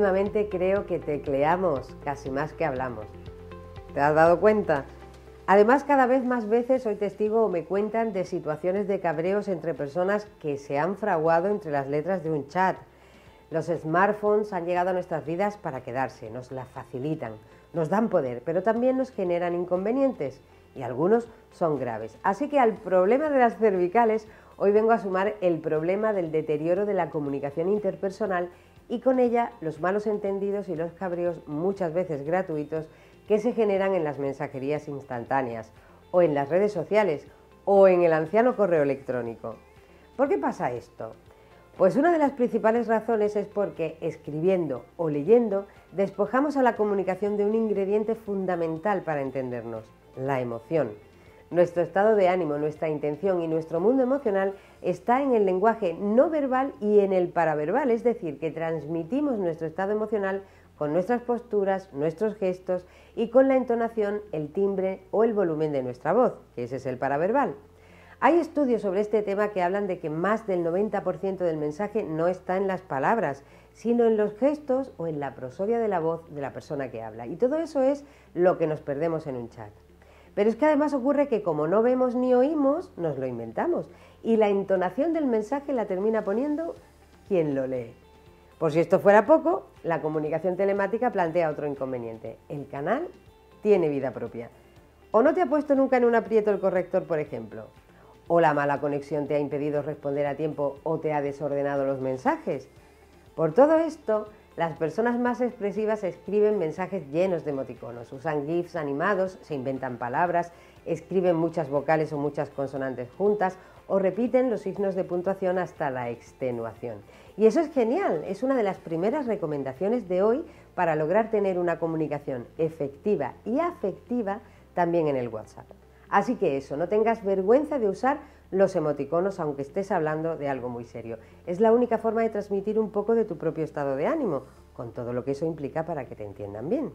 últimamente creo que tecleamos casi más que hablamos. ¿Te has dado cuenta? Además, cada vez más veces soy testigo o me cuentan de situaciones de cabreos entre personas que se han fraguado entre las letras de un chat. Los smartphones han llegado a nuestras vidas para quedarse, nos la facilitan, nos dan poder, pero también nos generan inconvenientes y algunos son graves. Así que al problema de las cervicales hoy vengo a sumar el problema del deterioro de la comunicación interpersonal y con ella los malos entendidos y los cabreos muchas veces gratuitos que se generan en las mensajerías instantáneas o en las redes sociales o en el anciano correo electrónico. ¿Por qué pasa esto? Pues una de las principales razones es porque escribiendo o leyendo despojamos a la comunicación de un ingrediente fundamental para entendernos, la emoción. Nuestro estado de ánimo, nuestra intención y nuestro mundo emocional está en el lenguaje no verbal y en el paraverbal, es decir, que transmitimos nuestro estado emocional con nuestras posturas, nuestros gestos y con la entonación, el timbre o el volumen de nuestra voz, que ese es el paraverbal. Hay estudios sobre este tema que hablan de que más del 90% del mensaje no está en las palabras, sino en los gestos o en la prosodia de la voz de la persona que habla. Y todo eso es lo que nos perdemos en un chat. Pero es que además ocurre que como no vemos ni oímos, nos lo inventamos. Y la entonación del mensaje la termina poniendo quien lo lee. Por si esto fuera poco, la comunicación telemática plantea otro inconveniente. El canal tiene vida propia. O no te ha puesto nunca en un aprieto el corrector, por ejemplo. O la mala conexión te ha impedido responder a tiempo o te ha desordenado los mensajes. Por todo esto, las personas más expresivas escriben mensajes llenos de emoticonos, usan GIFs animados, se inventan palabras, escriben muchas vocales o muchas consonantes juntas o repiten los signos de puntuación hasta la extenuación. Y eso es genial, es una de las primeras recomendaciones de hoy para lograr tener una comunicación efectiva y afectiva también en el WhatsApp. Así que eso, no tengas vergüenza de usar los emoticonos aunque estés hablando de algo muy serio. Es la única forma de transmitir un poco de tu propio estado de ánimo, con todo lo que eso implica para que te entiendan bien.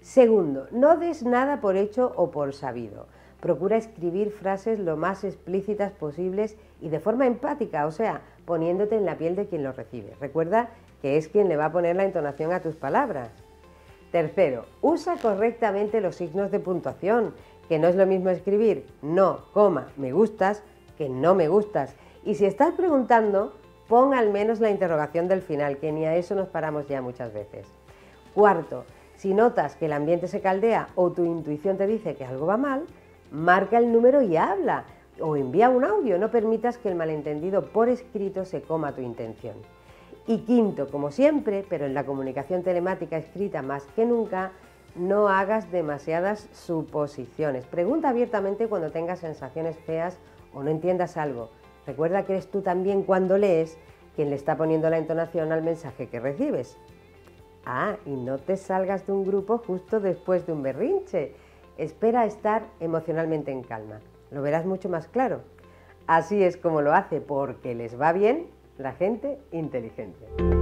Segundo, no des nada por hecho o por sabido. Procura escribir frases lo más explícitas posibles y de forma empática, o sea, poniéndote en la piel de quien lo recibe. Recuerda que es quien le va a poner la entonación a tus palabras. Tercero, usa correctamente los signos de puntuación, que no es lo mismo escribir no, coma, me gustas, que no me gustas. Y si estás preguntando, pon al menos la interrogación del final, que ni a eso nos paramos ya muchas veces. Cuarto, si notas que el ambiente se caldea o tu intuición te dice que algo va mal, marca el número y habla o envía un audio, no permitas que el malentendido por escrito se coma tu intención. Y quinto, como siempre, pero en la comunicación telemática escrita más que nunca, no hagas demasiadas suposiciones. Pregunta abiertamente cuando tengas sensaciones feas o no entiendas algo. Recuerda que eres tú también cuando lees quien le está poniendo la entonación al mensaje que recibes. Ah, y no te salgas de un grupo justo después de un berrinche. Espera a estar emocionalmente en calma lo verás mucho más claro. Así es como lo hace porque les va bien la gente inteligente.